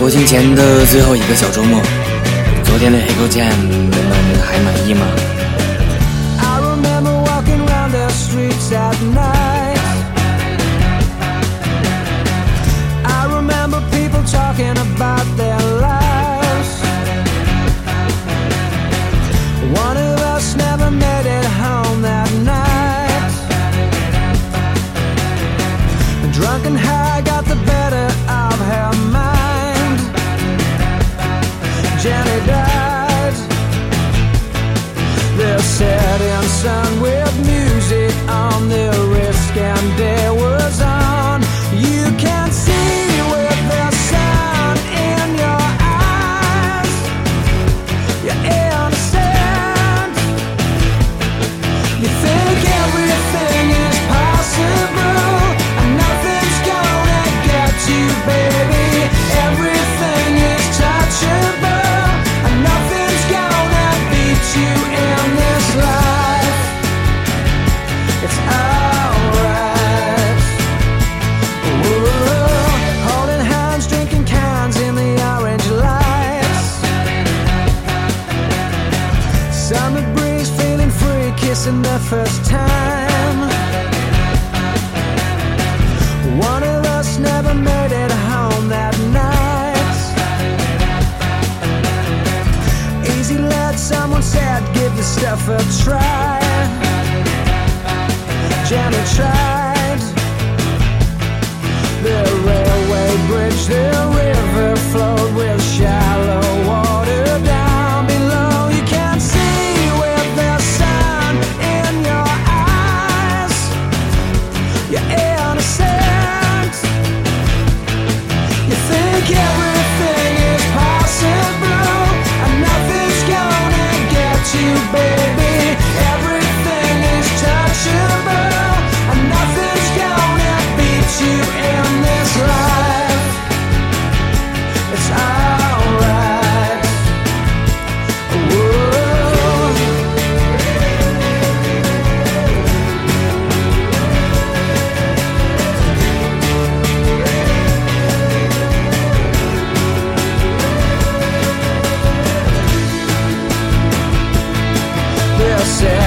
国庆前的最后一个小周末，昨天的黑狗酱你们还满意吗？I remember setting sun with music you kissing the first time. One of us never made it home that night. Easy let someone said, give the stuff a try. Janet tried. this